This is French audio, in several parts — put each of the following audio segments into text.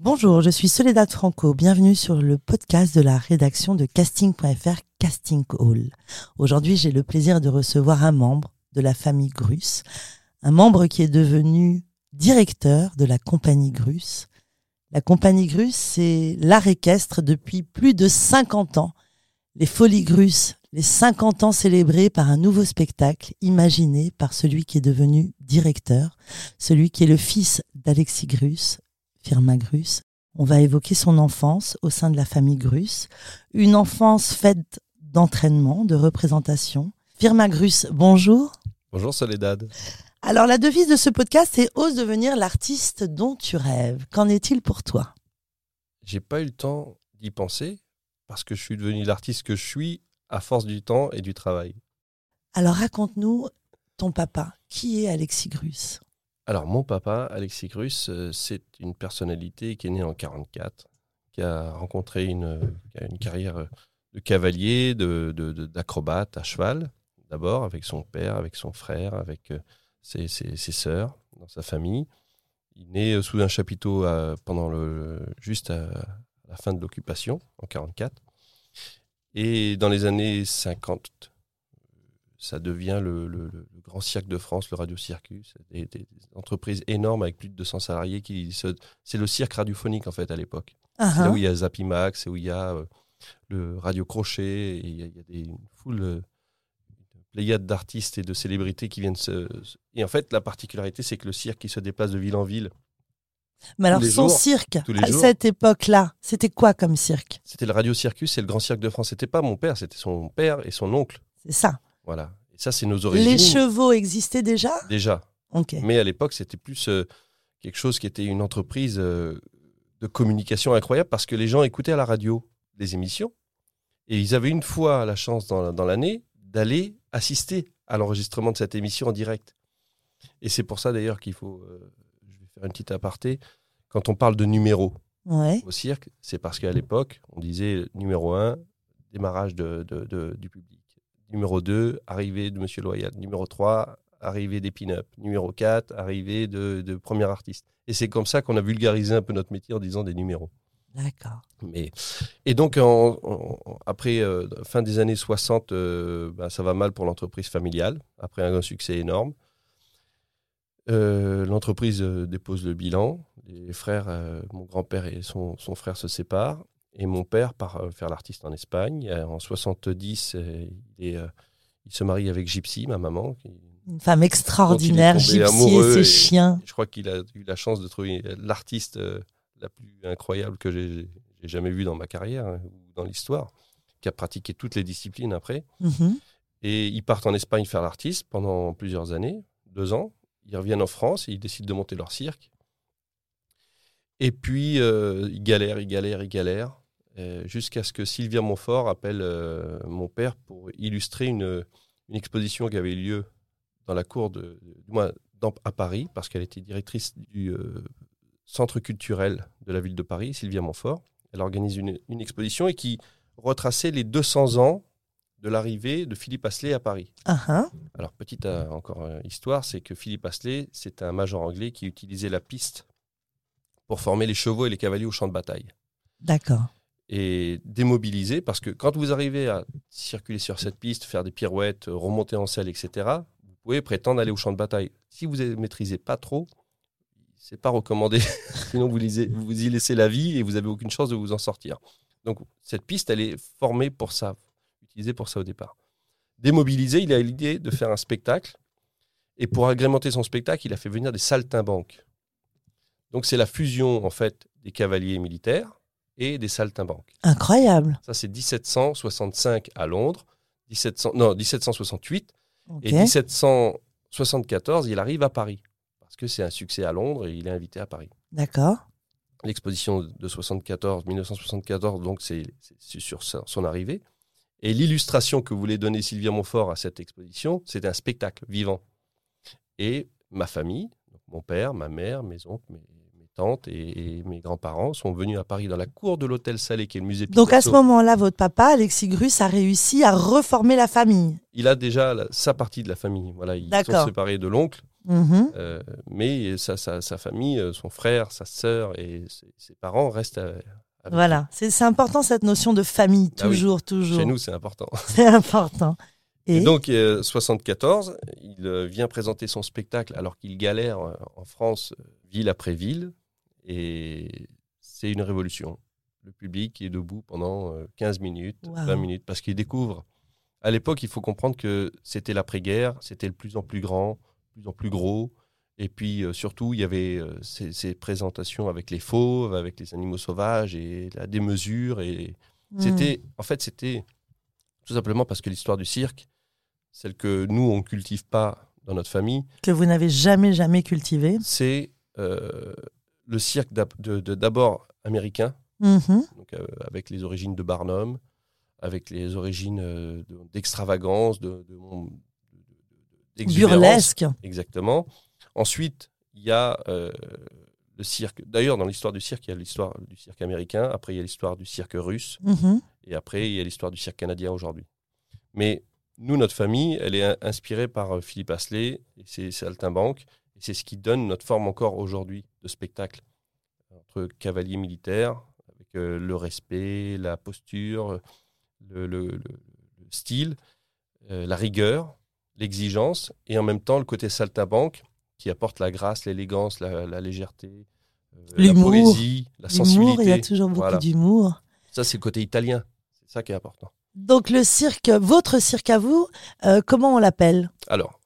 Bonjour, je suis Soledad Franco. Bienvenue sur le podcast de la rédaction de casting.fr Casting Call. Aujourd'hui, j'ai le plaisir de recevoir un membre de la famille Grus, un membre qui est devenu directeur de la compagnie Grus. La compagnie Grus, c'est l'art équestre depuis plus de 50 ans. Les Folies Grus, les 50 ans célébrés par un nouveau spectacle imaginé par celui qui est devenu directeur, celui qui est le fils d'Alexis Grus, Firma Grus. On va évoquer son enfance au sein de la famille Grus, une enfance faite d'entraînement, de représentation. Firma Grus, bonjour. Bonjour Soledad. Alors la devise de ce podcast c'est ose devenir l'artiste dont tu rêves. Qu'en est-il pour toi? J'ai pas eu le temps d'y penser parce que je suis devenu l'artiste que je suis à force du temps et du travail. Alors raconte-nous ton papa. Qui est Alexis Grus? Alors, mon papa, Alexis Grus, euh, c'est une personnalité qui est née en 44, qui a rencontré une, une carrière de cavalier, d'acrobate à cheval, d'abord, avec son père, avec son frère, avec euh, ses, ses, sœurs, dans sa famille. Il naît euh, sous un chapiteau pendant le, juste à, la fin de l'occupation, en 44. Et dans les années 50, ça devient le, grand cirque de France, le Radio Circus, des, entreprises énormes avec plus de 200 salariés. qui C'est le cirque radiophonique en fait à l'époque. C'est là uh-huh. où il y a Zapimax, c'est où il y a euh, le Radio Crochet, et il y a, des, une foule, euh, une pléiade d'artistes et de célébrités qui viennent se... Et en fait, la particularité, c'est que le cirque, il se déplace de ville en ville. Mais alors, son cirque, à cette époque-là, c'était quoi comme cirque? C'était le Radio Circus, c'est le grand cirque de France. C'était pas mon père, c'était son père et son oncle. C'est ça. Voilà. Et ça, c'est nos origines. Les chevaux existaient déjà? Déjà. Mais à l'époque, c'était plus euh, quelque chose qui était une entreprise euh, de communication incroyable parce que les gens écoutaient à la radio des émissions et ils avaient une fois la chance dans, l'année d'aller assister à l'enregistrement de cette émission en direct. Et c'est pour ça d'ailleurs qu'il faut, euh, je vais faire une petite aparté, quand on parle de numéro au cirque, c'est parce qu'à l'époque, on disait numéro 1, démarrage de, du public. Numéro 2, arrivée de Monsieur Loyal. Numéro 3, arrivée des pin-up. Numéro 4, arrivée de, de premier artiste. Et c'est comme ça qu'on a vulgarisé un peu notre métier en disant des numéros. D'accord. Mais, et donc, après, euh, fin des années 60, euh, bah, ça va mal pour l'entreprise familiale, après un succès énorme. Euh, l'entreprise dépose le bilan. Les frères, mon grand-père et son, son, frère se séparent. Et mon père part euh, faire l'artiste en Espagne. Euh, en 70, euh, il, il se marie avec Gypsy, ma maman. Une femme extraordinaire, Gypsy et ses chiens. Je crois qu'il a eu la chance de trouver l'artiste la plus incroyable que j'ai jamais vue dans ma carrière hein, ou dans l'histoire, qui a pratiqué toutes les disciplines après. Mhm. Et ils partent en Espagne faire l'artiste pendant plusieurs années, deux ans. Ils reviennent en France et ils décident de monter leur cirque. Et puis, ils galèrent, ils galèrent, ils galèrent. Euh, jusqu'à ce que Sylvia Montfort appelle euh, mon père pour illustrer une, exposition qui avait lieu dans la cour de, à Paris, parce qu'elle était directrice du euh, centre culturel de la ville de Paris, Sylvia Montfort. Elle organise une, exposition et qui retraçait les 200 ans de l'arrivée de Philippe Asselet à Paris. Uh-huh. Alors, petite encore histoire, c'est que Philippe Asselet, c'est un major anglais qui utilisait la piste pour former les chevaux et les cavaliers au champ de bataille. D'accord et démobiliser parce que quand vous arrivez à circuler sur cette piste, faire des pirouettes, remonter en selle, etc., vous pouvez prétendre aller au champ de bataille. Si vous ne maîtrisez pas trop, c'est pas recommandé. Sinon, vous, vous y laissez la vie et vous n'avez aucune chance de vous en sortir. Donc, cette piste, elle est formée pour ça, utilisée pour ça au départ. Démobilisé, il a l'idée de faire un spectacle. Et pour agrémenter son spectacle, il a fait venir des saltimbanques. Donc, c'est la fusion, en fait, des cavaliers militaires et des saltimbanques. Incroyable. Ça, c'est 1765 à Londres, 1700, non, 1768. Et 1774, il arrive à Paris. Parce que c'est un succès à Londres et il est invité à Paris. D'accord. l'exposition de 74, 1974, donc c'est sur son arrivée. Et l'illustration que voulait donner Sylvia Montfort à cette exposition, c'était un spectacle vivant. Et ma famille, mon père, ma mère, mes oncles, mes, tantes et, mes grands-parents sont venus à Paris dans la cour de l'hôtel Salé, qui est le musée Picasso. Donc à ce moment-là, votre papa, Alexis Grus, a réussi à reformer la famille. Il a déjà sa partie de la famille. Voilà, ils sont séparés de l'oncle. Mhm. Euh, mais sa, sa, famille, euh, son frère, sa sœur et ses, parents restent à, voilà, c'est important cette notion de famille, ah toujours, toujours. Chez nous, c'est important. C'est important. Et, donc, 74, il euh, vient présenter son spectacle alors qu'il galère en France, ville après ville. Et c'est une révolution. Le public est debout pendant 15 euh, minutes, 20 minutes, parce qu'il découvre. À l'époque, il faut comprendre que c'était l'après-guerre, c'était de plus en plus grand, plus en plus gros. Et puis euh, surtout, il y avait euh, ces, présentations avec les fauves, avec les animaux sauvages et la démesure. Et hmm. c'était, en fait, c'était tout simplement parce que l'histoire du cirque, celle que nous on cultive pas dans notre famille, que vous n'avez jamais jamais cultivée, c'est le cirque d'abord américain, mm-hmm. euh, avec les origines de Barnum, avec les origines euh, d'extravagance, de, de, burlesque. Exactement. Ensuite, il y a euh, le cirque. D'ailleurs, dans l'histoire du cirque, il y a l'histoire du cirque américain. Après, il y a l'histoire du cirque russe. Mm-hmm. Et après, il y a l'histoire du cirque canadien aujourd'hui. Mais nous, notre famille, elle est inspirée par Philippe Asselet et ses saltimbanques. Et c'est ce qui donne notre forme encore aujourd'hui de spectacle. Entre cavaliers militaires, avec euh, le respect, la posture, le, style, euh, la rigueur, l'exigence, et en même temps le côté saltabanque qui apporte la grâce, l'élégance, la, légèreté, euh, la poésie, la sensibilité. Il y a toujours beaucoup d'humour. Ça, c'est le côté italien. C'est ça qui est important. Donc le cirque, votre cirque à vous, comment on l'appelle? Alors,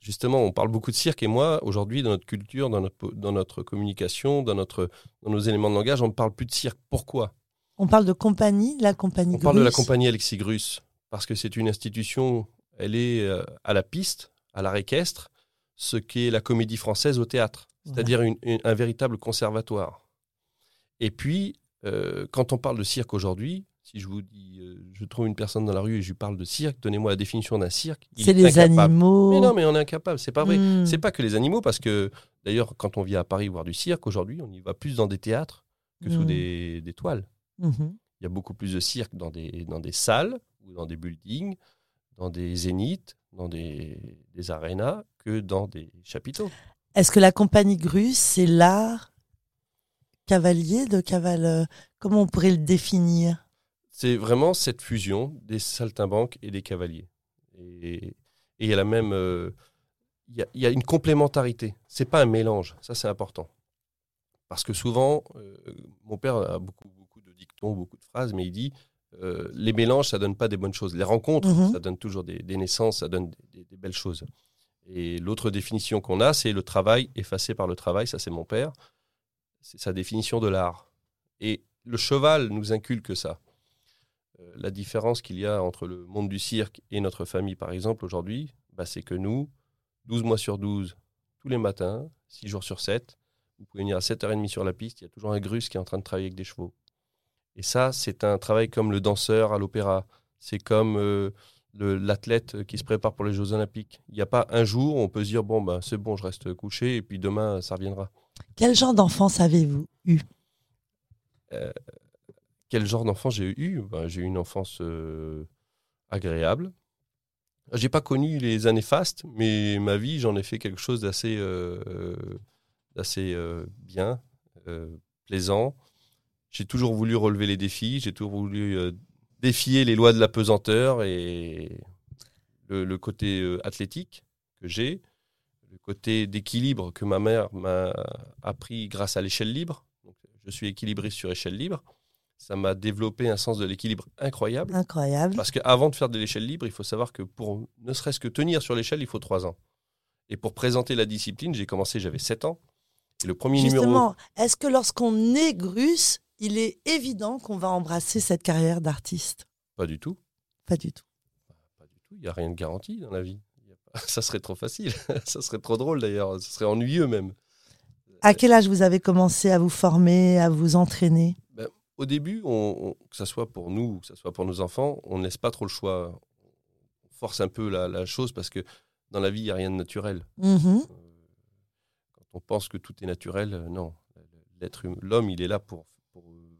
justement, on parle beaucoup de cirque et moi, aujourd'hui, dans notre culture, dans notre, dans notre communication, dans, notre, dans nos éléments de langage, on ne parle plus de cirque. Pourquoi? On parle de compagnie, la compagnie On parle de la compagnie Alexis Grus, parce que c'est une institution, elle est euh, à la piste, à l'art équestre, ce qu'est la comédie française au théâtre, c'est-à-dire un véritable conservatoire. Et puis, euh, quand on parle de cirque aujourd'hui, si je vous dis, euh, je trouve une personne dans la rue et je lui parle de cirque, donnez-moi la définition d'un cirque. C'est les animaux. Mais non, mais on est incapable. C'est pas vrai. Hmm. C'est pas que les animaux, parce que d'ailleurs, quand on vient à Paris voir du cirque aujourd'hui, on y va plus dans des théâtres que sous hmm. des, toiles. Mhm. Il y a beaucoup plus de cirque dans des, dans des salles ou dans des buildings, dans des zéniths, dans des, des arénas que dans des chapiteaux. Est-ce que la compagnie Grue, c'est l'art cavalier de cavale euh, Comment on pourrait le définir? C'est vraiment cette fusion des saltimbanques et des cavaliers. Et il y a la même. Euh, il y, a une complémentarité. C'est pas un mélange. Ça, c'est important. Parce que souvent, euh, mon père a beaucoup, beaucoup de dictons, beaucoup de phrases, mais il dit euh, les mélanges, ça donne pas des bonnes choses. Les rencontres, mhm. ça donne toujours des, naissances, ça donne des, des belles choses. Et l'autre définition qu'on a, c'est le travail effacé par le travail. Ça, c'est mon père. C'est sa définition de l'art. Et le cheval nous inculque ça. Euh, la différence qu'il y a entre le monde du cirque et notre famille, par exemple, aujourd'hui, bah, c'est que nous, 12 mois sur 12, tous les matins, 6 jours sur 7, vous pouvez venir à 7h30 sur la piste, il y a toujours un grus qui est en train de travailler avec des chevaux. Et ça, c'est un travail comme le danseur à l'opéra. C'est comme euh, l'athlète qui se prépare pour les Jeux Olympiques. Il n'y a pas un jour où on peut se dire bon, ben, c'est bon, je reste couché et puis demain, ça reviendra. Quel genre d'enfance avez-vous eu? Euh, quel genre d'enfant j'ai eu? Ben, J'ai eu une enfance euh, agréable. J'ai pas connu les années fastes, mais ma vie, j'en ai fait quelque chose d'assez euh, euh, bien, plaisant. J'ai toujours voulu relever les défis, j'ai toujours voulu défier les lois de la pesanteur et le, côté athlétique que j'ai, le côté d'équilibre que ma mère m'a appris grâce à l'échelle libre. je suis équilibriste sur échelle libre ça m'a développé un sens de l'équilibre incroyable. Incroyable. Parce qu'avant de faire de l'échelle libre, il faut savoir que pour ne serait-ce que tenir sur l'échelle, il faut trois ans. Et pour présenter la discipline, j'ai commencé, j'avais sept ans. Et le premier Justement, est-ce que lorsqu'on est grus, il est évident qu'on va embrasser cette carrière d'artiste? Pas du tout. Pas du tout. Pas du tout. Il n'y a rien de garanti dans la vie. Ça serait trop facile. ça serait trop drôle d'ailleurs. Ça serait ennuyeux même. À quel âge vous avez commencé à vous former, à vous entraîner? Au début, on, que ce soit pour nous ou que ce soit pour nos enfants, on ne laisse pas trop le choix. On force un peu la, chose parce que dans la vie, il n'y a rien de naturel. Mmh euh, quand on pense que tout est naturel, euh, non. L'être, l'homme, il est là pour,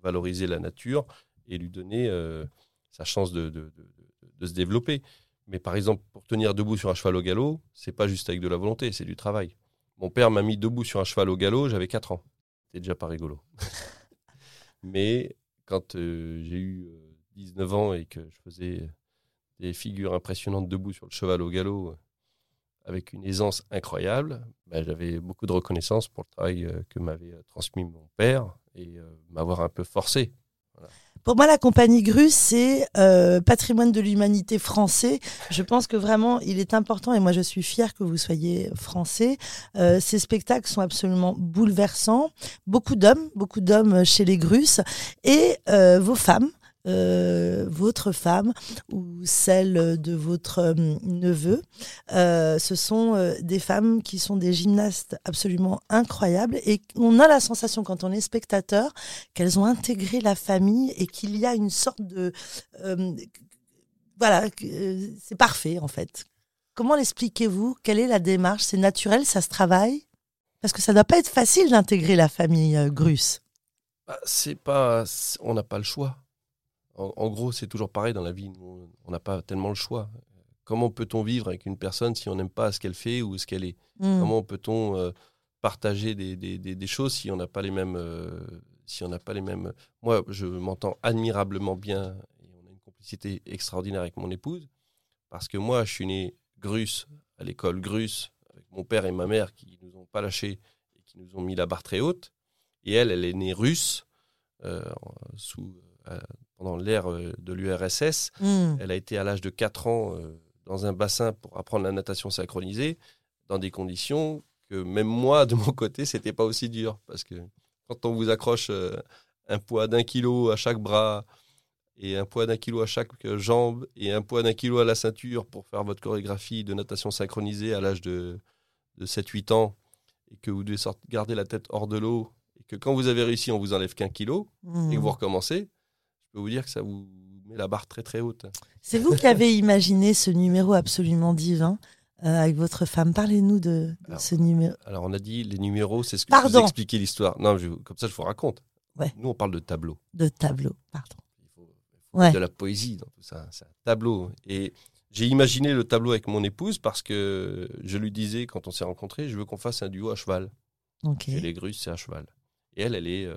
valoriser la nature et lui donner euh, sa chance de, de, de, se développer. Mais par exemple, pour tenir debout sur un cheval au galop, c'est pas juste avec de la volonté, c'est du travail. Mon père m'a mis debout sur un cheval au galop, j'avais 4 ans. C'était déjà pas rigolo. Mais quand euh, j'ai eu 19 euh, ans et que je faisais des figures impressionnantes debout sur le cheval au galop euh, avec une aisance incroyable, bah, j'avais beaucoup de reconnaissance pour le travail que m'avait transmis mon père et m'avoir un peu forcé. Pour moi, la compagnie Grus, c'est euh, patrimoine de l'humanité français. Je pense que vraiment, il est important, et moi je suis fière que vous soyez français. Euh, ces spectacles sont absolument bouleversants. Beaucoup d'hommes, beaucoup d'hommes chez les Grus, et euh, vos femmes euh, votre femme ou celle de votre euh, neveu. Euh, ce sont des femmes qui sont des gymnastes absolument incroyables et on a la sensation quand on est spectateur qu'elles ont intégré la famille et qu'il y a une sorte de... voilà, c'est parfait en fait. Comment l'expliquez-vous? Quelle est la démarche? C'est naturel, ça se travaille? Parce que ça ne doit pas être facile d'intégrer la famille Grus. Bah, c'est pas, on n'a pas le choix. En, gros, c'est toujours pareil dans la vie. on n'a pas tellement le choix. Comment peut-on vivre avec une personne si on n'aime pas ce qu'elle fait ou ce qu'elle est? Hmm. Comment peut-on euh, partager des, choses si on n'a pas les mêmes euh, si on n'a pas les mêmes? Moi, je m'entends admirablement bien et on a une complicité extraordinaire avec mon épouse parce que moi, je suis né Grus à l'école Grus avec mon père et ma mère qui nous ont pas lâchés et qui nous ont mis la barre très haute. Et elle, elle est née russe euh, sous pendant l'ère euh, de l'URSS. Hmm. Elle a été à l'âge de 4 ans euh, dans un bassin pour apprendre la natation synchronisée, dans des conditions que même moi, de mon côté, c'était pas aussi dur. Parce que quand on vous accroche euh, un poids d'un kilo à chaque bras, et un poids d'un kilo à chaque jambe, et un poids d'un kilo à la ceinture pour faire votre chorégraphie de natation synchronisée à l'âge de, de 7-8 ans, et que vous devez garder la tête hors de l'eau, et que quand vous avez réussi, on vous enlève qu'un kilo, et que vous hmm. recommencez, peux vous dire que ça vous met la barre très très haute. C'est vous qui avez imaginé ce numéro absolument divin euh, avec votre femme. Parlez-nous de, ce numéro. Alors on a dit les numéros, c'est ce que Pardon. je vous expliquer l'histoire. Non, comme ça je vous raconte. Ouais. Nous on parle de tableau. De tableau, pardon. Il faut, de la poésie dans tout ça. C'est un tableau. Et j'ai imaginé le tableau avec mon épouse parce que je lui disais quand on s'est rencontrés, je veux qu'on fasse un duo à cheval. Ok. les grusses, c'est à cheval. Et elle, elle est euh,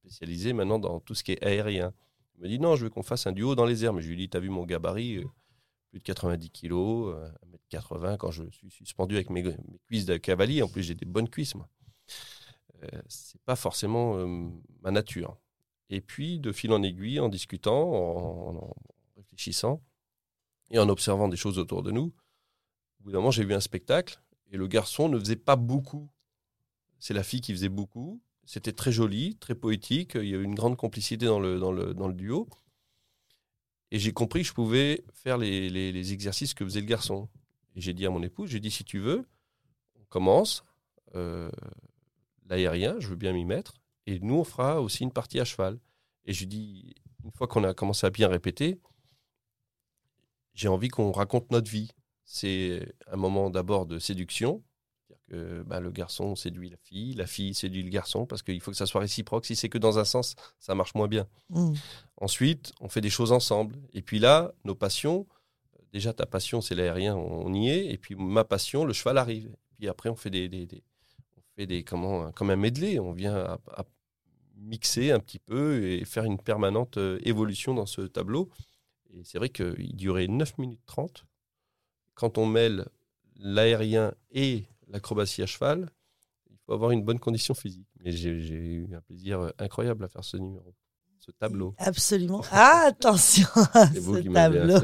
spécialisée maintenant dans tout ce qui est aérien. Il me dit non, je veux qu'on fasse un duo dans les airs. Mais je lui dis, t'as vu mon gabarit euh, Plus de 90 kilos, 1m80 euh, quand je suis suspendu avec mes, cuisses de cavalier. En plus, j'ai des bonnes cuisses, moi. Euh, c'est pas forcément ma nature. Et puis, de fil en aiguille, en discutant, en, réfléchissant et en observant des choses autour de nous, au bout d'un moment, j'ai vu un spectacle et le garçon ne faisait pas beaucoup. C'est la fille qui faisait beaucoup. C'était très joli, très poétique. Il y avait une grande complicité dans le, dans le, dans le duo. Et j'ai compris que je pouvais faire les, les, exercices que faisait le garçon. Et j'ai dit à mon épouse, j'ai dit, si tu veux, on commence euh, l'aérien, je veux bien m'y mettre. Et nous, on fera aussi une partie à cheval. Et je dit, une fois qu'on a commencé à bien répéter, j'ai envie qu'on raconte notre vie. C'est un moment d'abord de séduction, que bah, le garçon séduit la fille, la fille séduit le garçon, parce qu'il faut que ça soit réciproque. Si c'est que dans un sens, ça marche moins bien. Mm. Ensuite, on fait des choses ensemble. Et puis là, nos passions, déjà ta passion, c'est l'aérien, on y est. Et puis ma passion, le cheval arrive. Et puis après, on fait des, des, on fait des comment, comme un medley. On vient à, mixer un petit peu et faire une permanente euh, évolution dans ce tableau. Et c'est vrai qu'il durait 9 minutes 30. Quand on mêle l'aérien et l'acrobatie à cheval, il faut avoir une bonne condition physique. Mais j'ai eu un plaisir euh, incroyable à faire ce numéro, ce tableau. Absolument. Ah, attention à ce tableau.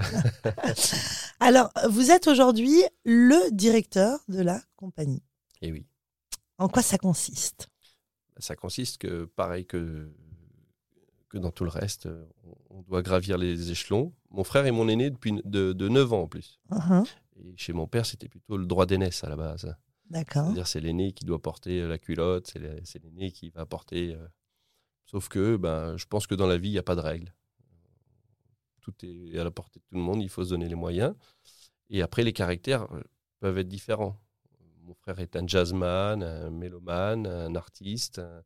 Alors, vous êtes aujourd'hui le directeur de la compagnie. Eh oui. En quoi ça consiste? Ça consiste que, pareil que, que dans tout le reste, on doit gravir les échelons. Mon frère est mon aîné depuis de, de 9 ans en plus. Uh-huh. Et chez mon père, c'était plutôt le droit d'aînesse à la base. D'accord. C'est l'aîné qui doit porter la culotte, c'est la- c'est l'aîné qui va porter. euh, Sauf que ben, je pense que dans la vie, il n'y a pas de règles. Tout est à la portée de tout le monde, il faut se donner les moyens. Et après, les caractères euh, peuvent être différents. Mon frère est un jazzman, un mélomane, un artiste, un-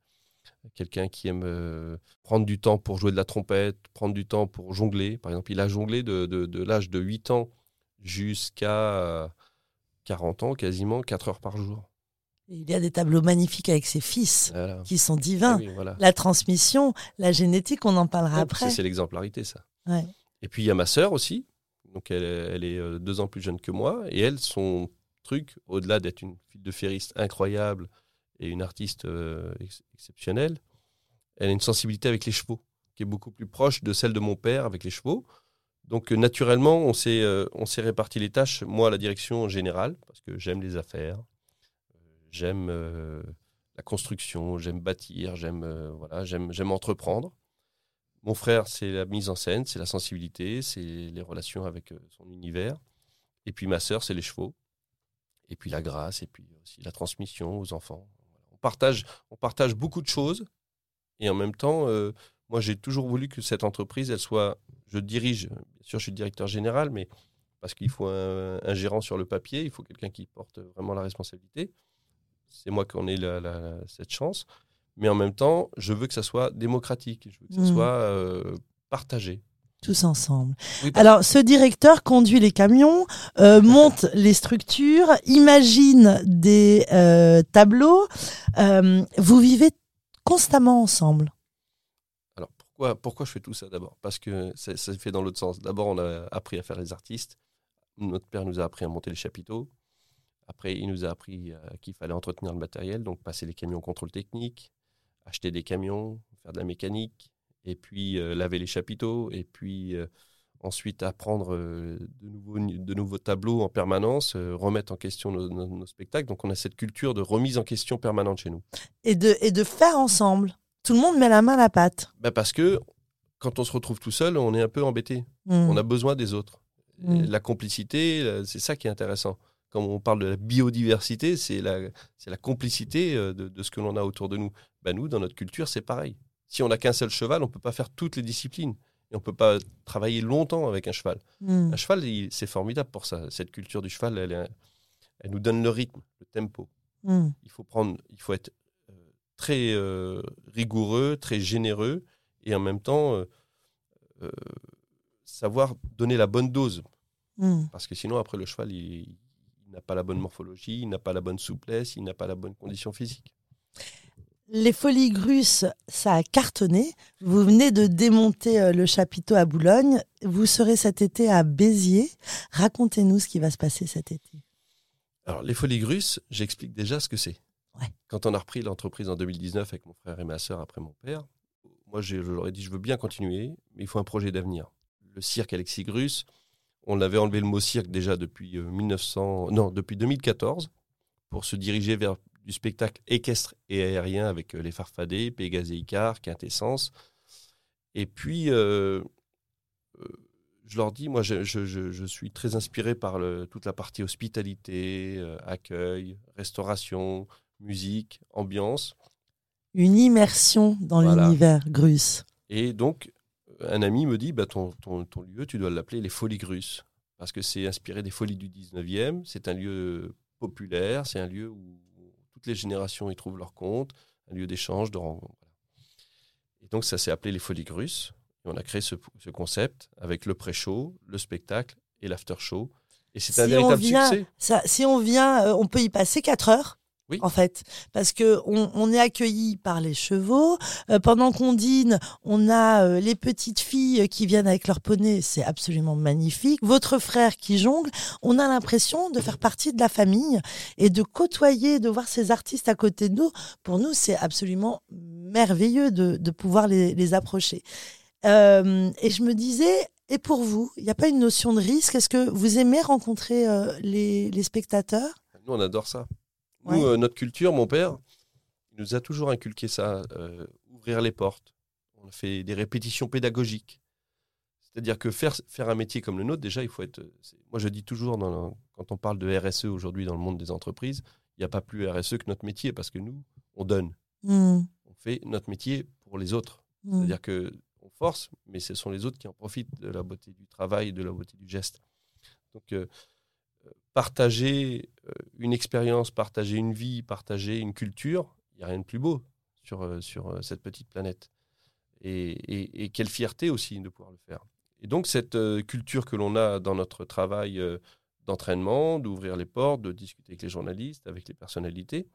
quelqu'un qui aime euh, prendre du temps pour jouer de la trompette, prendre du temps pour jongler. Par exemple, il a jonglé de, de- l'âge de 8 ans jusqu'à euh, 40 ans, quasiment 4 heures par jour. Il y a des tableaux magnifiques avec ses fils Voilà. qui sont divins. Ah oui, voilà. La transmission, la génétique, on en parlera Ouais, après. ça, C'est l'exemplarité, ça. Ouais. Et puis il y a ma sœur aussi. Donc elle, elle est euh, deux ans plus jeune que moi. Et elle, son truc, au-delà d'être une fille de ferriste incroyable et une artiste euh, ex- exceptionnelle, elle a une sensibilité avec les chevaux qui est beaucoup plus proche de celle de mon père avec les chevaux. Donc euh, naturellement, on s'est euh, réparti les tâches. Moi, la direction générale, parce que j'aime les affaires, euh, j'aime euh, la construction, j'aime bâtir, j'aime voilà, j'aime entreprendre. Mon frère, c'est la mise en scène, c'est la sensibilité, c'est les relations avec son univers. Et puis ma sœur, c'est les chevaux. Et puis la grâce, et puis aussi la transmission aux enfants. On partage, on partage beaucoup de choses. Et en même temps, moi, j'ai toujours voulu que cette entreprise, elle soit. Je dirige, bien sûr, je suis directeur général, mais parce qu'il faut un, un gérant sur le papier, il faut quelqu'un qui porte vraiment la responsabilité. C'est moi qui en ai la- la- la- cette chance. Mais en même temps, je veux que ça soit démocratique. Je veux que ça Mhm. soit euh, partagé. Tous ensemble. Oui, Alors, ce directeur conduit les camions, euh, monte les structures, imagine des euh, tableaux. Euh, vous vivez constamment ensemble. Pourquoi, je fais tout ça d'abord? Parce que ça, ça se fait dans l'autre sens. D'abord, on a appris à faire les artistes. Notre père nous a appris à monter les chapiteaux. Après, il nous a appris euh, qu'il fallait entretenir le matériel, donc passer les camions contrôle technique, acheter des camions, faire de la mécanique, et puis euh, laver les chapiteaux, et puis euh, ensuite apprendre de, nouveaux, tableaux en permanence, remettre en question nos, spectacles. Donc on a cette culture de remise en question permanente chez nous. Et de faire ensemble. Tout le monde met la main à la pâte. Bah, parce que quand on se retrouve tout seul, on est un peu embêté. Hmm. On a besoin des autres. Mm. Et La complicité, c'est ça qui est intéressant. Quand on parle de la biodiversité, c'est la, la complicité euh, de, de ce que l'on a autour de nous. Ben nous, dans notre culture, c'est pareil. Si on n'a qu'un seul cheval, on ne peut pas faire toutes les disciplines. Et on ne peut pas travailler longtemps avec un cheval. Hmm. Un cheval, c'est formidable pour ça. Cette culture du cheval, elle, elle nous donne le rythme, le tempo. Hmm. Il faut, prendre, il faut être très euh, rigoureux, très généreux, et en même temps euh, euh, savoir donner la bonne dose. Hmm. Parce que sinon, après, le cheval, il, il n'a pas la bonne morphologie, il n'a pas la bonne souplesse, il n'a pas la bonne condition physique. Les Folies Grusses, ça a cartonné. Vous venez de démonter le chapiteau à Boulogne. Vous serez cet été à Béziers. Racontez-nous ce qui va se passer cet été. Alors, les folies grusses, j'explique déjà ce que c'est. Quand on a repris l'entreprise en 2019 avec mon frère et ma sœur après mon père, moi, je leur ai dit, je veux bien continuer, mais il faut un projet d'avenir. Le cirque Alexis Grus, on avait enlevé le mot cirque déjà depuis euh, 1900, non, depuis 2014, pour se diriger vers du spectacle équestre et aérien avec euh, les Farfadets, Pégase et Icar, Quintessence. Et puis, euh, euh, je leur dis, moi, je, suis très inspiré par toute la partie hospitalité, euh, accueil, restauration, musique, ambiance. Une immersion dans Voilà. l'univers Grus. Et donc, un ami me dit, bah, ton, ton- ton lieu, tu dois l'appeler les Folies Grusses, parce que c'est inspiré des folies du 19e, c'est un lieu populaire, c'est un lieu où toutes les générations y trouvent leur compte, un lieu d'échange, de rencontre. Et donc, ça s'est appelé les Folies Grusses, et on a créé ce, ce concept avec le pré-show, le spectacle et l'after-show. Et c'est un Si véritable vient- succès. Ça, si on vient, euh, on peut y passer 4 heures. Oui. En fait, parce que on, on est accueilli par les chevaux. Euh, pendant qu'on dîne, on a euh, les petites filles qui viennent avec leur poney. C'est absolument magnifique. Votre frère qui jongle. On a l'impression de faire partie de la famille et de côtoyer, de voir ces artistes à côté de nous. Pour nous, c'est absolument merveilleux de, de pouvoir les, les approcher. Euh, et je me disais, et pour vous, il n'y a pas une notion de risque? Est-ce que vous aimez rencontrer les, les spectateurs? Nous, on adore ça. Nous, euh, notre culture, mon père, il nous a toujours inculqué ça, euh, ouvrir les portes. On a fait des répétitions pédagogiques. C'est-à-dire que faire, faire un métier comme le nôtre, déjà, il faut être. Moi, je dis toujours, dans le- quand on parle de RSE aujourd'hui dans le monde des entreprises, il n'y a pas plus RSE que notre métier parce que nous, on donne. Hmm. On fait notre métier pour les autres. Hmm. C'est-à-dire que on force, mais ce sont les autres qui en profitent de la beauté du travail, de la beauté du geste. Donc, euh, partager euh, une expérience, partager une vie, partager une culture, il n'y a rien de plus beau sur, euh, sur euh, cette petite planète. Et, quelle fierté aussi de pouvoir le faire. Et donc, cette culture que l'on a dans notre travail d'entraînement, d'ouvrir les portes, de discuter avec les journalistes, avec les personnalités,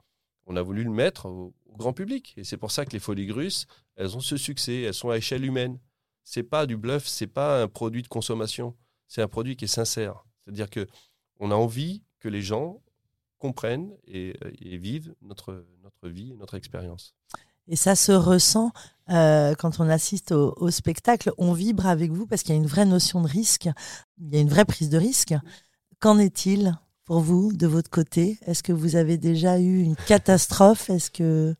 on a voulu le mettre au, au grand public. Et c'est pour ça que les Folies Grusses, elles ont ce succès, elles sont à échelle humaine. C'est pas du bluff, c'est pas un produit de consommation, c'est un produit qui est sincère. C'est-à-dire que on a envie que les gens comprennent et, et vivent notre, notre vie et notre expérience. Et ça se ressent euh, quand on assiste au, au spectacle. On vibre avec vous parce qu'il y a une vraie notion de risque. Il y a une vraie prise de risque. Qu'en est-il pour vous de votre côté? Est-ce que vous avez déjà eu une catastrophe? Est-ce que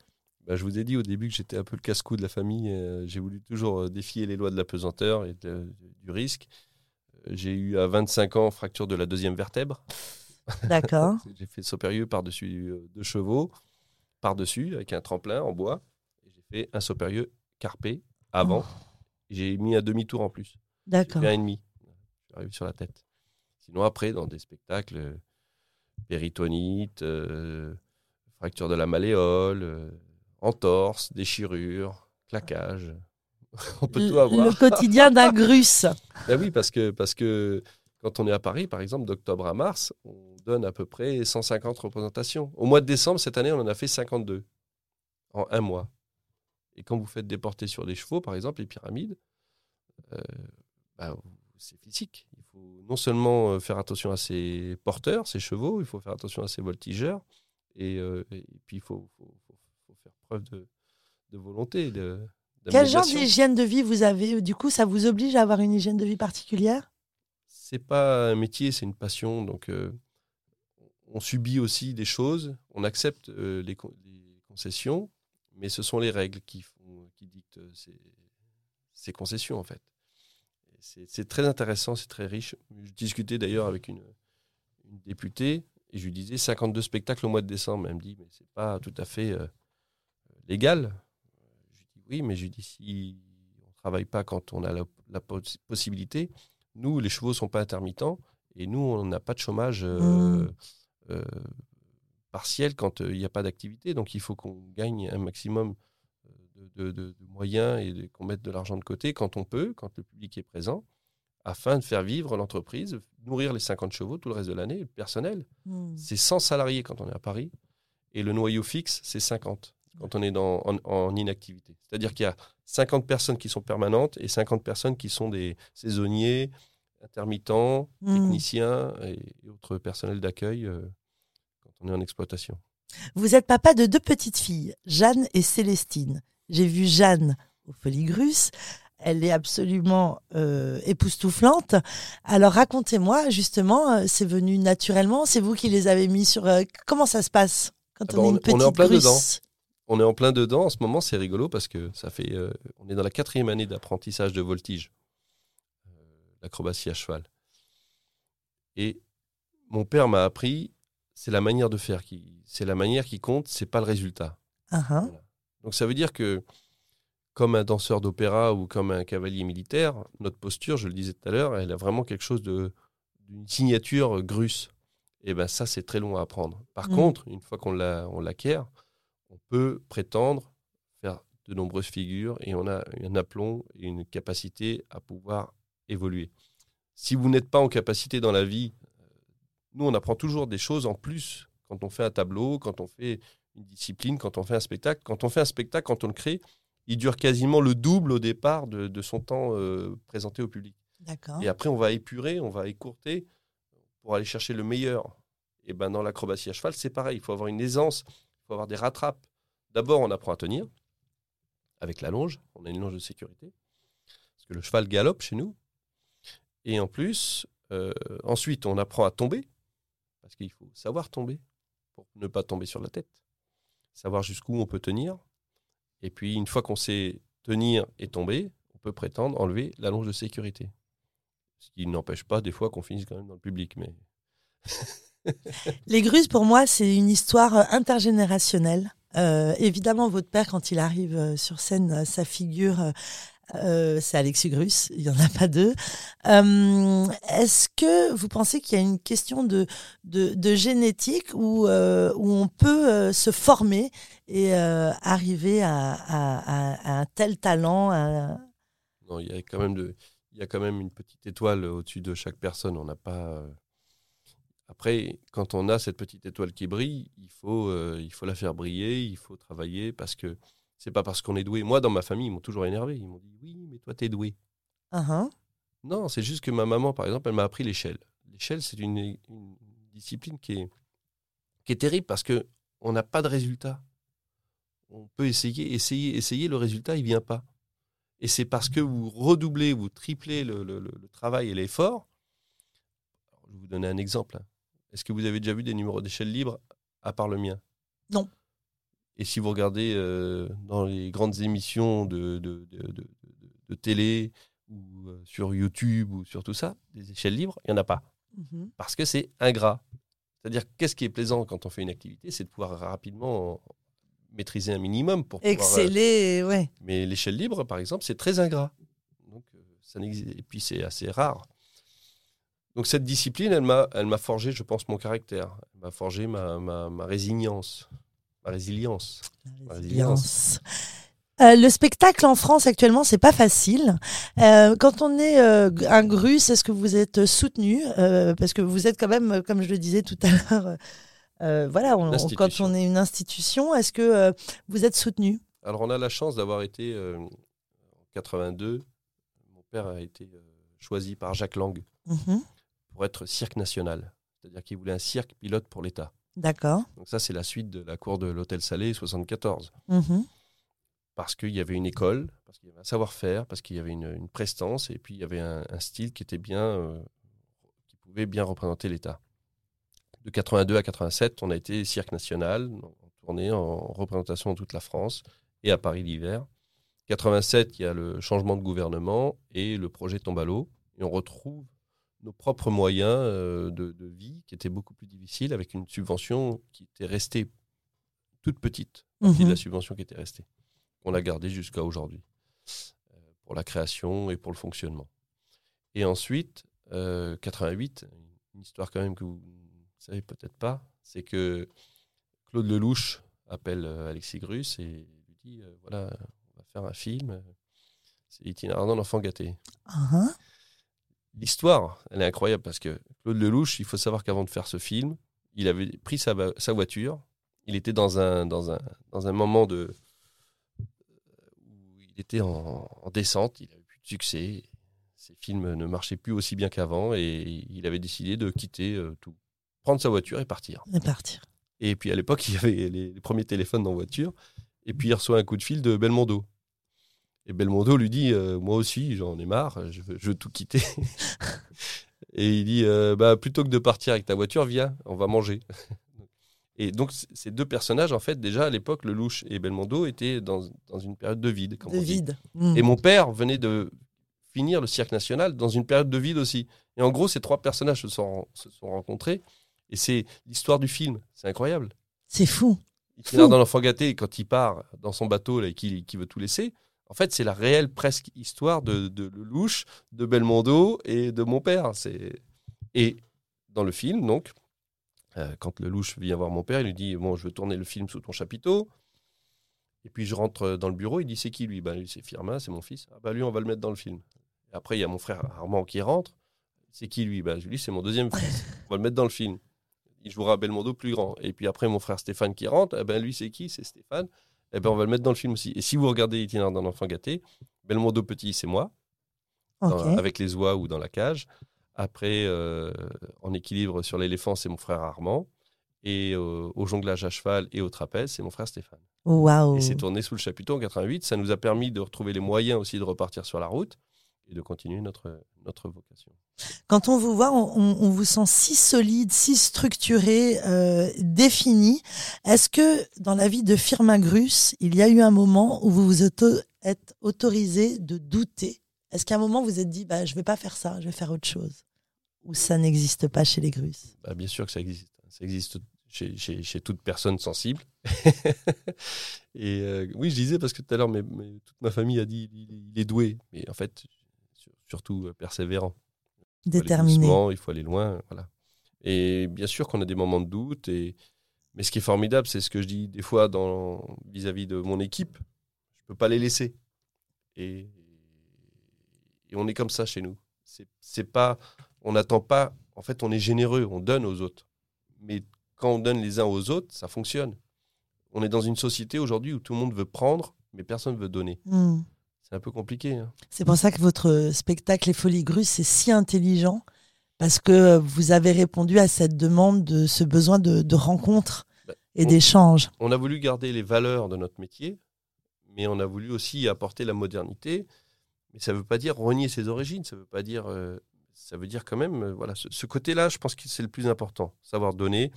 Bah, je vous ai dit au début que j'étais un peu le casse-cou de la famille. euh, J'ai voulu toujours euh, défier les lois de la pesanteur et de- du risque. J'ai eu à 25 ans fracture de la deuxième vertèbre. d'accord J'ai fait saut périlleux par-dessus euh, deux chevaux, par-dessus, avec un tremplin en bois. J'ai fait un saut périlleux carpé avant. J'ai mis un demi-tour en plus. D'accord. un et demi. J'arrive sur la tête. Sinon, après, dans des spectacles, euh, péritonite, euh, fracture de la malléole, euh, entorse, déchirure, claquage. On peut tout Le, avoir. le quotidien d'un grusse. Ben oui, parce que, parce que quand on est à Paris, par exemple, d'octobre à mars, on donne à peu près 150 représentations. Au mois de décembre, cette année, on en a fait 52 en un mois. Et quand vous faites déporter sur des chevaux, par exemple, les pyramides, euh, ben, c'est physique. Il faut non seulement euh, faire attention à ses porteurs, ses chevaux, il faut faire attention à ses voltigeurs, et, euh, et puis il faut, faut- faut- faut faire preuve de, de volonté. De, Quel genre d'hygiène de vie vous avez? Du coup, ça vous oblige à avoir une hygiène de vie particulière? C'est pas un métier, c'est une passion. Donc, euh, on subit aussi des choses, on accepte euh, les, con- les concessions, mais ce sont les règles qui, font, qui dictent ces, ces concessions, en fait. C'est c'est très intéressant, c'est très riche. Je discutais d'ailleurs avec une, une députée et je lui disais 52 spectacles au mois de décembre. Elle me dit, mais c'est pas tout à fait euh, légal. Oui, mais je dis, si on travaille pas quand on a la, la poss- possibilité, nous, les chevaux sont pas intermittents et nous, on n'a pas de chômage euh, Mm. euh, partiel quand euh, il n'y a pas d'activité. Donc, il faut qu'on gagne un maximum de, de- de- de moyens et qu'on mette de l'argent de côté quand on peut, quand le public est présent, afin de faire vivre l'entreprise, nourrir les 50 chevaux tout le reste de l'année, le personnel. Hmm. C'est 100 salariés quand on est à Paris et le noyau fixe, c'est 50 quand on est dans, en, en inactivité. C'est-à-dire qu'il y a 50 personnes qui sont permanentes et 50 personnes qui sont des saisonniers, intermittents, Hmm. techniciens et, et autres personnels d'accueil euh, quand on est en exploitation. Vous êtes papa de deux petites filles, Jeanne et Célestine. J'ai vu Jeanne au Foligrus. Elle est absolument euh, époustouflante. Alors racontez-moi, justement, euh, c'est venu naturellement C'est vous qui les avez mis sur... comment ça se passe quand Ah on bah, est on- une on petite est en plein grusse dedans. On est en plein dedans en ce moment, c'est rigolo parce que ça fait, euh, on est dans la quatrième année d'apprentissage de voltige, euh, l'acrobatie à cheval. Et mon père m'a appris, c'est la manière de faire qui, c'est la manière qui compte, c'est pas le résultat. Hein. Donc ça veut dire que, comme un danseur d'opéra ou comme un cavalier militaire, notre posture, je le disais tout à l'heure, elle a vraiment quelque chose de d'une signature grusse. Et ben ça, c'est très long à apprendre. Par Mm. contre, une fois qu'on l'a- on l'acquiert, on peut prétendre faire de nombreuses figures et on a un aplomb et une capacité à pouvoir évoluer. Si vous n'êtes pas en capacité dans la vie, euh, nous, on apprend toujours des choses en plus quand on fait un tableau, quand on fait une discipline, quand on fait un spectacle. Quand on fait un spectacle, quand on le crée, il dure quasiment le double au départ de, de son temps euh, présenté au public. Et après, on va épurer, on va écourter pour aller chercher le meilleur. Et ben dans l'acrobatie à cheval, c'est pareil. Il faut avoir une aisance, avoir des rattrapes. D'abord, on apprend à tenir avec la longe. On a une longe de sécurité. Parce que le cheval galope chez nous. Et en plus, euh, ensuite, on apprend à tomber. Parce qu'il faut savoir tomber pour ne pas tomber sur la tête. Savoir jusqu'où on peut tenir. Et puis, une fois qu'on sait tenir et tomber, on peut prétendre enlever la longe de sécurité. Ce qui n'empêche pas des fois qu'on finisse quand même dans le public. Mais Les Grusses, pour moi, c'est une histoire euh, intergénérationnelle. Euh, évidemment, votre père, quand il arrive euh, sur scène, sa figure, c'est Alexis Grus. Il n'y en a pas deux. Est-ce que vous pensez qu'il y a une question de, de, génétique où, où on peut se former et arriver à, un tel talent Non, il y a quand même il y a quand même une petite étoile au-dessus de chaque personne. On n'a pas. Après, quand on a cette petite étoile qui brille, il faut, euh, il faut la faire briller, il faut travailler parce que c'est pas parce qu'on est doué. Moi, dans ma famille, ils m'ont toujours énervé. Ils m'ont dit oui, mais toi, t'es doué. Uhum. Non, c'est juste que ma maman, par exemple, elle m'a appris l'échelle. L'échelle, c'est une, une discipline qui est, qui est terrible parce que on n'a pas de résultat. On peut essayer, essayer, essayer, le résultat, il vient pas. Et c'est parce que vous redoublez, vous triplez le, le- le- le travail et l'effort. Je vais vous donner un exemple. hein. Est-ce que vous avez déjà vu des numéros d'échelle libre à part le mien? Non. Et si vous regardez euh, dans les grandes émissions de, de, de- télé ou euh, sur YouTube ou sur tout ça, des échelles libres, il n'y en a pas. Mhm. Parce que c'est ingrat. C'est-à-dire, qu'est-ce qui est plaisant quand on fait une activité C'est de pouvoir rapidement maîtriser un minimum pour pouvoir, euh, Exceller, ouais. mais l'échelle libre, par exemple, c'est très ingrat. Donc, ça n'existe- Et puis, c'est assez rare. Donc, cette discipline, elle m'a, elle m'a forgé, je pense, mon caractère. Elle m'a forgé ma, ma, ma résilience. Ma résilience. La résilience. Euh, le spectacle en France actuellement, c'est pas facile. Euh, quand on est euh, un grus, est-ce que vous êtes soutenu Euh, Parce que vous êtes quand même, comme je le disais tout à l'heure, voilà, on- on- quand Institution. on est une institution, est-ce que vous êtes soutenu? Alors, on a la chance d'avoir été, en 82, mon père a été choisi par Jacques Lang Mhm. Pour être cirque national. C'est-à-dire qu'il voulait un cirque pilote pour l'État. D'accord. Donc, ça, c'est la suite de la cour de l'Hôtel Salé 74. Mhm. parce qu'il y avait une école, parce qu'il y avait un savoir-faire, parce qu'il y avait une, une prestance, et puis il y avait un, un style qui était bien, euh, qui pouvait bien représenter l'État. De 82 à 87, on a été cirque national, en tournée, en représentation dans toute la France et à Paris l'hiver. 87, il y a le changement de gouvernement et le projet tombe à l'eau, et on retrouve nos propres moyens euh, de, de vie qui étaient beaucoup plus difficiles avec une subvention qui était restée toute petite, partie de Mhm. la subvention qui était restée qu'on a gardé jusqu'à aujourd'hui euh, pour la création et pour le fonctionnement. Et ensuite, euh, 88, une histoire quand même que vous ne savez peut-être pas, c'est que Claude Lelouch appelle euh, Alexis Grus et lui dit euh, voilà, on va faire un film, euh, c'est Itinérant l'enfant gâté. Mhm. L'histoire, elle est incroyable parce que Claude Lelouch, il faut savoir qu'avant de faire ce film, il avait pris sa, voiture, il était dans un, dans un, dans un moment de, où il était en, en descente, il avait plus de succès, ses films ne marchaient plus aussi bien qu'avant et il avait décidé de quitter euh, tout, prendre sa voiture et partir. Et partir. Et puis à l'époque, il y avait les, les premiers téléphones dans voiture. Et puis il reçoit un coup de fil de Belmondo. Et Belmondo lui dit euh, Moi aussi, j'en ai marre, je veux, je veux tout quitter. et il dit euh, bah, Plutôt que de partir avec ta voiture, viens, on va manger. et donc, ces deux personnages, en fait, déjà à l'époque, Lelouch et Belmondo étaient dans, dans une période de vide. comme De on dit. vide. Mhm. Et mon père venait de finir le cirque national dans une période de vide aussi. Et en gros, ces trois personnages se sont, se sont rencontrés. Et c'est l'histoire du film. C'est incroyable. C'est fou. Itinéraire Fou. dans l'enfant gâté, quand il part dans son bateau là, et qu'il qu'il veut tout laisser, en fait, c'est la réelle presque histoire de, de Lelouch, de Belmondo et de mon père. C'est Et dans le film, donc, euh, quand Lelouch vient voir mon père, il lui dit Bon, je veux tourner le film sous ton chapiteau. Et puis je rentre dans le bureau, il dit C'est qui lui? Ben, lui, C'est Firmin, c'est mon fils. Ah, bah, lui, on va le mettre dans le film. Et après, il y a mon frère Armand qui rentre. C'est qui lui? Ben, Lui, c'est mon deuxième fils. On va le mettre dans le film il jouera Belmondo plus grand. Et puis après, mon frère Stéphane qui rentre, eh ben lui, c'est qui? C'est Stéphane. Eh ben, on va le mettre dans le film aussi. Et si vous regardez Itinéraire d'un enfant gâté, Belmondo petit, c'est moi, dans- avec les oies ou dans la cage. Après, euh, en équilibre sur l'éléphant, c'est mon frère Armand. Et euh, au jonglage à cheval et au trapèze, c'est mon frère Stéphane. Waouh. Et c'est tourné sous le chapiteau en 88. Ça nous a permis de retrouver les moyens aussi de repartir sur la route et de continuer notre, notre vocation. Quand on vous voit, on, on- on vous sent si solide, si structuré, euh, défini. Est-ce que dans la vie de Firmin Grus, il y a eu un moment où vous vous auto- êtes autorisé de douter? Est-ce qu'à un moment vous vous êtes dit, bah, je vais pas faire ça, je vais faire autre chose? Ou ça n'existe pas chez les grusses bah, Bien sûr que ça existe. Ça existe chez, chez, chez toute personne sensible. et euh, oui, je disais parce que tout à l'heure, toute ma famille a dit il, est doué. Mais en fait, surtout euh, persévérant. Déterminé. Il faut aller loin. Voilà. Et bien sûr qu'on a des moments de doute. Et... Mais ce qui est formidable, c'est ce que je dis des fois vis-à-vis -vis de mon équipe. Je ne peux pas les laisser. Et, et on est comme ça chez nous. C'est pas, on n'attend pas. En fait, on est généreux, on donne aux autres. Mais quand on donne les uns aux autres, ça fonctionne. On est dans une société aujourd'hui où tout le monde veut prendre, mais personne ne veut donner. Hmm. C'est un peu compliqué. Hein. C'est pour ça que votre spectacle Les Folies Grues, c'est si intelligent, parce que vous avez répondu à cette demande de ce besoin de, de rencontre bah, et d'échange. On a voulu garder les valeurs de notre métier, mais on a voulu aussi apporter la modernité. Mais ça ne veut pas dire renier ses origines, ça veut pas dire, euh, ça veut dire quand même, euh, voilà, ce, côté-là, je pense que c'est le plus important, savoir donner.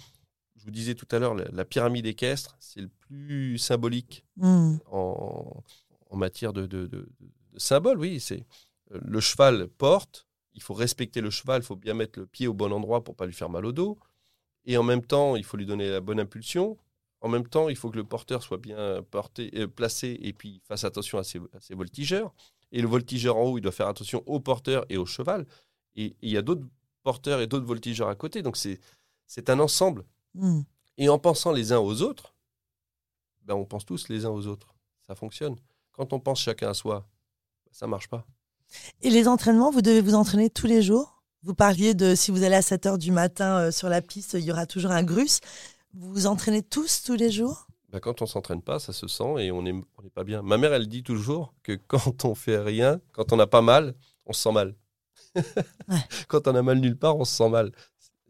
Je vous disais tout à l'heure, la, pyramide équestre, c'est le plus symbolique en, en, matière de, de, de, de symbole. Oui, c'est euh, le cheval porte, il faut respecter le cheval, il faut bien mettre le pied au bon endroit pour pas lui faire mal au dos. Et en même temps, il faut lui donner la bonne impulsion. En même temps, il faut que le porteur soit bien porté, placé et puis fasse attention à ses, à ses voltigeurs. Et le voltigeur en haut, il doit faire attention au porteur et au cheval. Et il y a d'autres porteurs et d'autres voltigeurs à côté. Donc c'est, c'est un ensemble. Hmm. Et en pensant les uns aux autres, ben on pense tous les uns aux autres. Ça fonctionne. Quand on pense chacun à soi, ça marche pas. Et les entraînements, vous devez vous entraîner tous les jours Vous parliez de si vous allez à 7 h du matin euh, sur la piste, il y aura toujours un grus. Vous vous entraînez tous tous les jours? Bah, quand on s'entraîne pas, ça se sent et on n'est on est pas bien. Ma mère, elle dit toujours que quand on fait rien, quand on n'a pas mal, on se sent mal. quand on a mal nulle part, on se sent mal.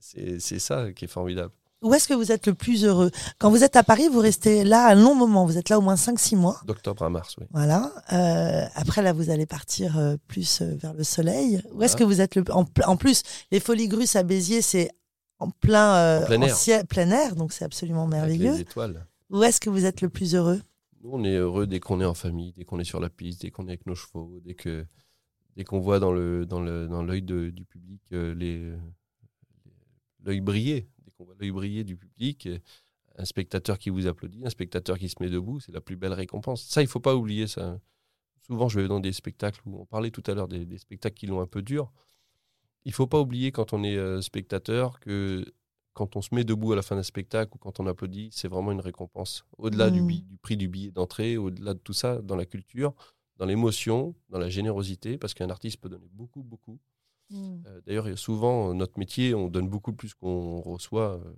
C'est ça qui est formidable. Où est-ce que vous êtes le plus heureux Quand vous êtes à Paris, vous restez là un long moment. Vous êtes là au moins 5-6 mois. D'octobre à mars, oui. Voilà. Euh, après, là, vous allez partir euh, plus euh, vers le soleil. Où est-ce que vous êtes le en, en, plus, les Folies Grusses à Béziers, c'est en plein, en plein, air. plein air. donc c'est absolument merveilleux. Avec les étoiles. Où est-ce que vous êtes le plus heureux Nous, on est heureux dès qu'on est en famille, dès qu'on est sur la piste, dès qu'on est avec nos chevaux, dès que dès qu'on voit dans le dans le dans l'œil du public les l'œil briller, voit l'œil briller du public, un spectateur qui vous applaudit, un spectateur qui se met debout, c'est la plus belle récompense. Ça, il faut pas oublier ça. Souvent, je vais dans des spectacles où on parlait tout à l'heure des, des, spectacles qui l'ont un peu dur. Il faut pas oublier quand on est euh, spectateur que quand on se met debout à la fin d'un spectacle ou quand on applaudit, c'est vraiment une récompense. Au-delà du, mmh. du, prix du billet d'entrée, au-delà de tout ça, dans la culture, dans l'émotion, dans la générosité, parce qu'un artiste peut donner beaucoup, beaucoup. Mmh. Euh, d'ailleurs, souvent, notre métier, on donne beaucoup plus qu'on reçoit euh,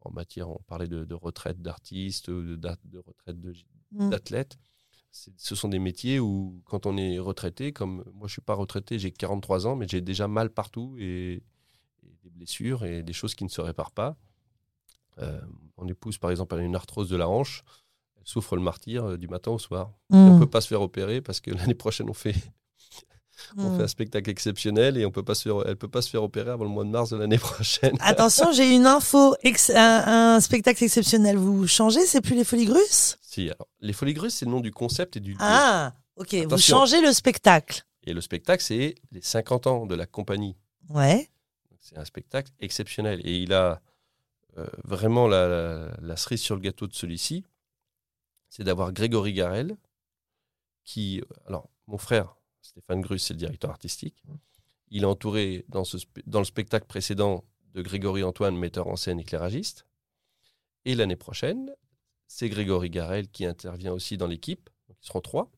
en matière, on parlait de, retraite d'artistes, de, de, retraite mmh. d'athlètes. Ce sont des métiers où, quand on est retraité, comme moi je ne suis pas retraité, j'ai 43 ans, mais j'ai déjà mal partout et, des blessures et des choses qui ne se réparent pas. Euh, mon épouse, par exemple, a une arthrose de la hanche. Elle souffre le martyr euh, du matin au soir. On ne mm. peut pas se faire opérer parce que l'année prochaine, on fait, on fait mm. un spectacle exceptionnel et on peut pas se faire, elle ne peut pas se faire opérer avant le mois de mars de l'année prochaine. Attention, j'ai une info. un, spectacle exceptionnel, vous changez? C'est plus les Folies Grusses? Si, alors, les Folies Grusses, c'est le nom du concept et du Ah, ok. Vous changez le spectacle. Et le spectacle, c'est les 50 ans de la compagnie. Ouais. C'est un spectacle exceptionnel. Et il a euh, vraiment la, cerise sur le gâteau de celui-ci, c'est d'avoir Grégory Garel, qui. Alors, mon frère, Stéphane Grus, c'est le directeur artistique. Il est entouré dans, ce, dans le spectacle précédent de Grégory Antoine, metteur en scène éclairagiste. Et l'année prochaine, c'est Grégory Garel qui intervient aussi dans l'équipe. Ils seront trois.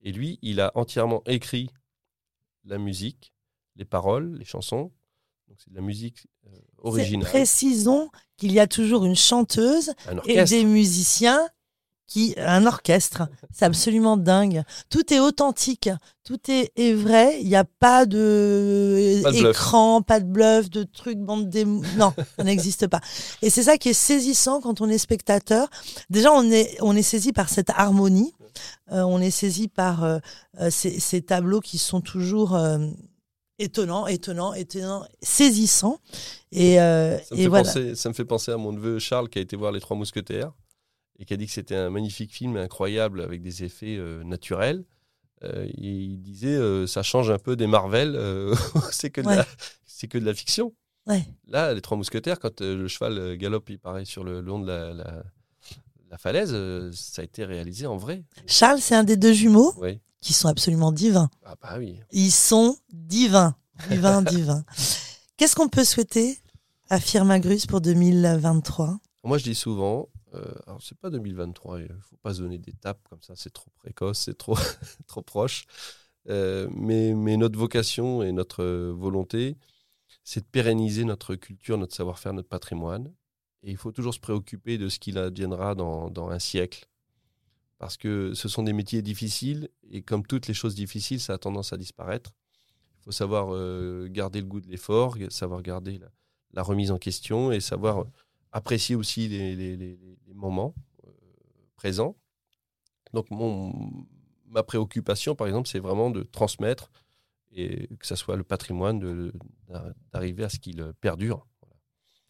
Et lui, il a entièrement écrit la musique, les paroles, les chansons, c'est de la musique euh, originale. Précisons qu'il y a toujours une chanteuse et des musiciens qui un orchestre. C'est absolument dingue. Tout est authentique, tout est, est vrai. Il n'y a pas de écran, pas de bluff, de trucs bande des non, ça n'existe pas. Et c'est ça qui est saisissant quand on est spectateur. Déjà, on est on est saisi par cette harmonie. Euh, on est saisi par euh, ces, ces, tableaux qui sont toujours étonnant, étonnant, étonnant, saisissant. Et, euh, ça, me et voilà. penser, ça me fait penser à mon neveu Charles qui a été voir Les Trois Mousquetaires et qui a dit que c'était un magnifique film incroyable avec des effets euh, naturels. Euh, il disait ça change un peu des Marvel, c'est que c'est que de la fiction. Ouais. Là, les trois mousquetaires, quand euh, le cheval euh, galope, il paraît sur le long de la, la- la falaise, euh, ça a été réalisé en vrai. Charles, c'est un des deux jumeaux Oui. qui sont absolument divins. Ah bah oui. Ils sont divins. Divins, divins. Qu'est-ce qu'on peut souhaiter à Firma Grus pour 2023 Moi, je dis souvent, euh, alors c'est pas 2023, il faut pas se donner d'étapes comme ça, c'est trop précoce, c'est trop, trop proche. Euh, mais, mais notre vocation et notre euh, volonté, c'est de pérenniser notre culture, notre savoir-faire, notre patrimoine. Et il faut toujours se préoccuper de ce qu'il adviendra dans, dans un siècle. Parce que ce sont des métiers difficiles, et comme toutes les choses difficiles, ça a tendance à disparaître. Il faut savoir euh, garder le goût de l'effort, savoir garder la, la remise en question et savoir apprécier aussi les, les- les- les moments euh, présents. Donc mon, ma préoccupation, par exemple, c'est vraiment de transmettre et que ça soit le patrimoine, d'arriver à ce qu'il perdure.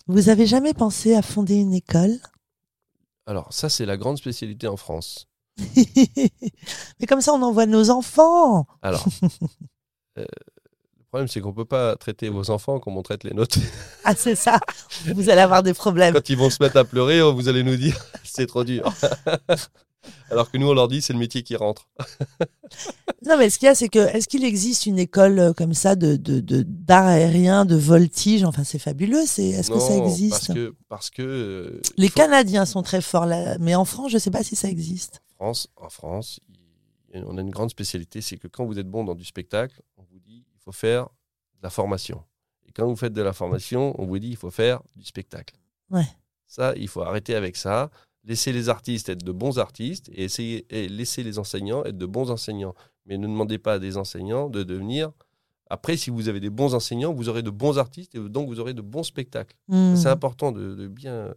Vous avez jamais pensé à fonder une école? Alors ça, c'est la grande spécialité en France. Mais comme ça, on envoie nos enfants. Alors, euh, problème, c'est qu'on ne peut pas traiter vos enfants comme on traite les nôtres. Ah, c'est ça. Vous allez avoir des problèmes. Quand ils vont se mettre à pleurer, oh, vous allez nous dire c'est trop dur. Alors que nous, on leur dit c'est le métier qui rentre. Non, mais ce qu'il y a, c'est que est-ce qu'il existe une école euh, comme ça de d'art aérien, de voltige? Enfin, c'est fabuleux. C'est est-ce que ça existe? Parce que, parce que euh, Les faut- Canadiens sont très forts là, mais en France, je ne sais pas si ça existe. France, en France, on a une grande spécialité, c'est que quand vous êtes bon dans du spectacle, on vous dit il faut faire de la formation. Et quand vous faites de la formation, on vous dit il faut faire du spectacle. Ouais. Ça, il faut arrêter avec ça. Laisser les artistes être de bons artistes et essayer et laisser les enseignants être de bons enseignants. Mais ne demandez pas à des enseignants de devenir. Après, si vous avez des bons enseignants, vous aurez de bons artistes et donc vous aurez de bons spectacles. Hmm. C'est important de, de bien,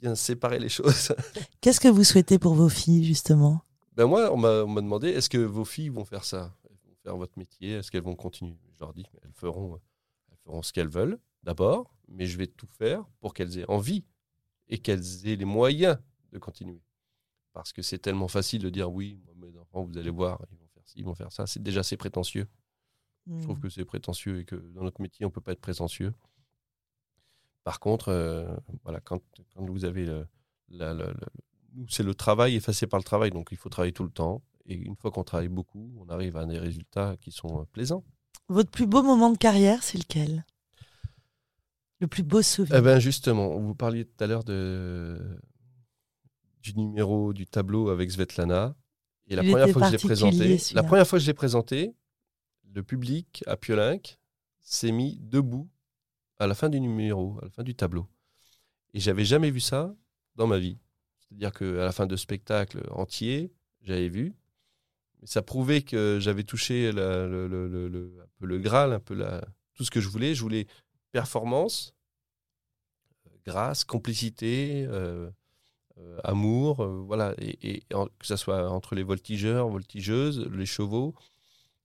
bien séparer les choses. Qu'est-ce que vous souhaitez pour vos filles, justement? Ben moi, on m'a demandé est-ce que vos filles vont faire ça? Faire votre métier Est-ce qu'elles vont continuer? Je leur dis elles feront, elles feront ce qu'elles veulent, d'abord, mais je vais tout faire pour qu'elles aient envie et qu'elles aient les moyens de continuer. Parce que c'est tellement facile de dire oui, moi, mes enfants, vous allez voir, ils vont faire ci, ils vont faire ça. C'est déjà assez prétentieux. Je trouve Hmm. que c'est prétentieux et que dans notre métier, on ne peut pas être prétentieux. Par contre, euh, voilà, quand, quand vous avez le, la- la- la- nous, c'est le travail effacé par le travail, donc il faut travailler tout le temps. Et une fois qu'on travaille beaucoup, on arrive à des résultats qui sont euh, plaisants. Votre plus beau moment de carrière, c'est lequel? Le plus beau souvenir? Eh ben justement, vous parliez tout à l'heure de du numéro du tableau avec Svetlana. Et la Il première était fois que je l'ai particulier, présenté, celui-là. la première fois que je l'ai présenté, le public à Piolinck s'est mis debout à la fin du numéro, à la fin du tableau. Et j'avais jamais vu ça dans ma vie. C'est-à-dire qu'à la fin de spectacle entier, j'avais vu. Ça prouvait que j'avais touché la- le, le- le- peu le Graal, un peu la, tout ce que je voulais. Je voulais performance, euh, grâce, complicité, euh, euh, amour, voilà, et, que ce soit entre les voltigeurs, voltigeuses, les chevaux,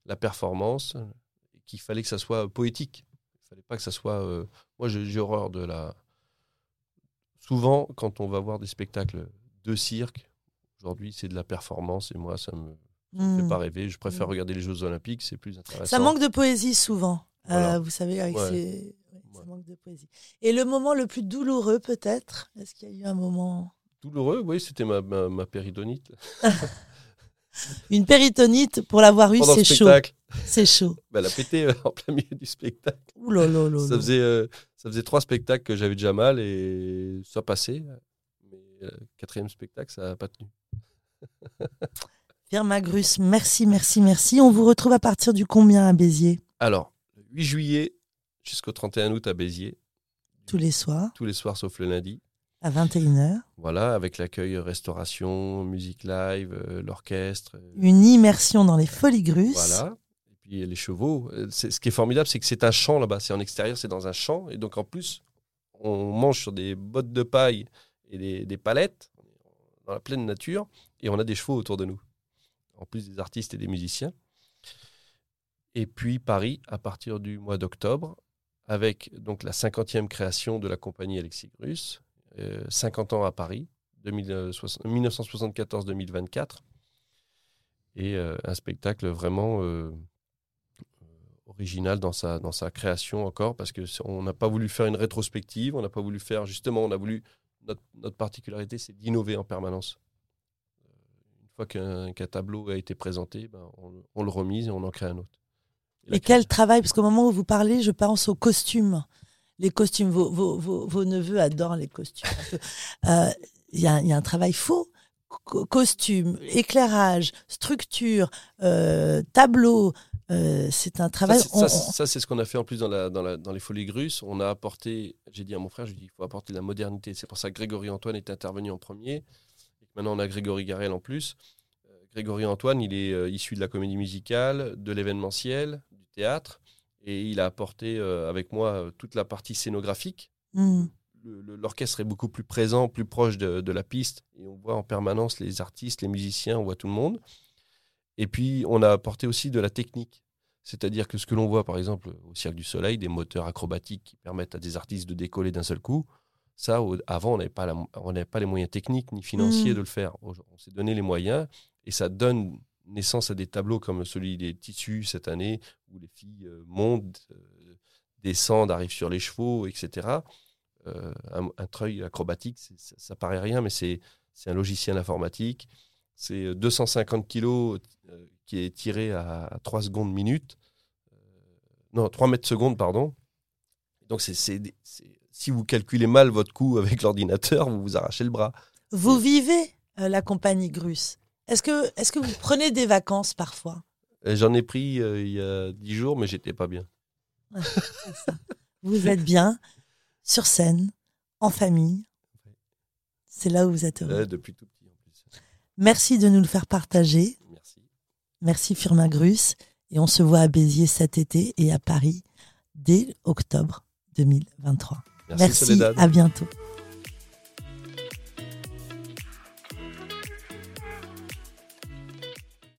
la performance, qu'il fallait que ça soit poétique. Il fallait pas que ça soit. moi, j'ai horreur de la. Souvent, quand on va voir des spectacles de cirque, aujourd'hui, c'est de la performance, et moi, ça me me fait Hmm. pas rêver. Je préfère Mm. regarder les Jeux Olympiques, c'est plus intéressant. Ça manque de poésie souvent. Voilà. Euh, vous savez, avec Ouais. ces... ouais, ça manque de poésie. Et le moment le plus douloureux, peut-être Est-ce qu'il y a eu un moment? Douloureux, oui, c'était ma, ma, ma péridonite. Une péritonite, pour l'avoir eu, c'est chaud. C'est chaud. bah, elle a pété euh, en plein milieu du spectacle. Ouh là là là Ça faisait, euh, ça faisait trois spectacles que j'avais déjà mal et ça passait. Mais quatrième spectacle, ça n'a pas tenu. Pierre Magrus, merci, merci, merci. On vous retrouve à partir du combien à Béziers? Alors, le 8 juillet jusqu'au 31 août à Béziers, Tous les soirs, tous les soirs sauf le lundi. à 21h. Voilà, avec l'accueil restauration, musique live, euh, l'orchestre. Une immersion dans les folies grusses. Voilà. Et puis les chevaux. Euh, Ce qui est formidable, c'est que c'est un champ là-bas. C'est en extérieur, c'est dans un champ. Et donc en plus, on mange sur des bottes de paille et des, des palettes dans la pleine nature. Et on a des chevaux autour de nous. En plus des artistes et des musiciens. Et puis Paris, à partir du mois d'octobre, avec donc la 50e création de la compagnie Alexis Grus, euh, 50 ans à Paris, 2060 1974-2024 et euh, un spectacle vraiment euh, euh, original dans sa, dans sa création encore, parce qu'on n'a pas voulu faire une rétrospective, on n'a pas voulu faire, justement, on a voulu, notre particularité, c'est d'innover en permanence. Une fois qu'un tableau a été présenté, ben, on, le remise et on en crée un autre. Et, quel travail, parce qu'au moment où vous parlez, je pense aux costumes. Les costumes, vos, vos, vos, neveux adorent les costumes. Euh, il y, a, y, a un travail faux costume, éclairage, structure, euh, tableau. Euh, c'est un travail. Ça, c'est ce qu'on a fait en plus dans, la, dans, les Folies Grusses. On a apporté, j'ai dit à mon frère, je lui ai dit, il faut apporter de la modernité. C'est pour ça que Grégory Antoine est intervenu en premier. Maintenant, on a Grégory Garel en plus. Euh, Grégory Antoine, il est issu de la comédie musicale, de l'événementiel, du théâtre. Et il a apporté avec moi toute la partie scénographique. Mmh l'orchestre est beaucoup plus présent, plus proche de, la piste. Et on voit en permanence les artistes, les musiciens, on voit tout le monde. Et puis, on a apporté aussi de la technique. C'est-à-dire que ce que l'on voit, par exemple, au Cirque du Soleil, des moteurs acrobatiques qui permettent à des artistes de décoller d'un seul coup, ça, avant, on n'avait pas, pas les moyens techniques ni financiers mmh. de le faire. On s'est donné les moyens et ça donne naissance à des tableaux comme celui des tissus cette année, où les filles euh, montent, euh, descendent, arrivent sur les chevaux, etc. Euh, un, treuil acrobatique, ça, ça, paraît rien, mais c'est un logiciel informatique. C'est 250 kilos euh, qui est tiré à, 3 secondes minute. Non, 3 mètres secondes, pardon. Donc, c'est si vous calculez mal votre coût avec l'ordinateur, vous vous arrachez le bras. Vous vivez la compagnie Grus. Est-ce que, est que vous prenez des vacances parfois? J'en ai pris il y a 10 jours, mais j'étais pas bien. vous êtes bien sur scène, en famille. C'est là où vous êtes heureux. depuis tout petit en plus. Merci de nous le faire partager. Merci. Merci Firmin Grus. Et on se voit à Béziers cet été et à Paris dès octobre 2023. Merci, Merci à bientôt.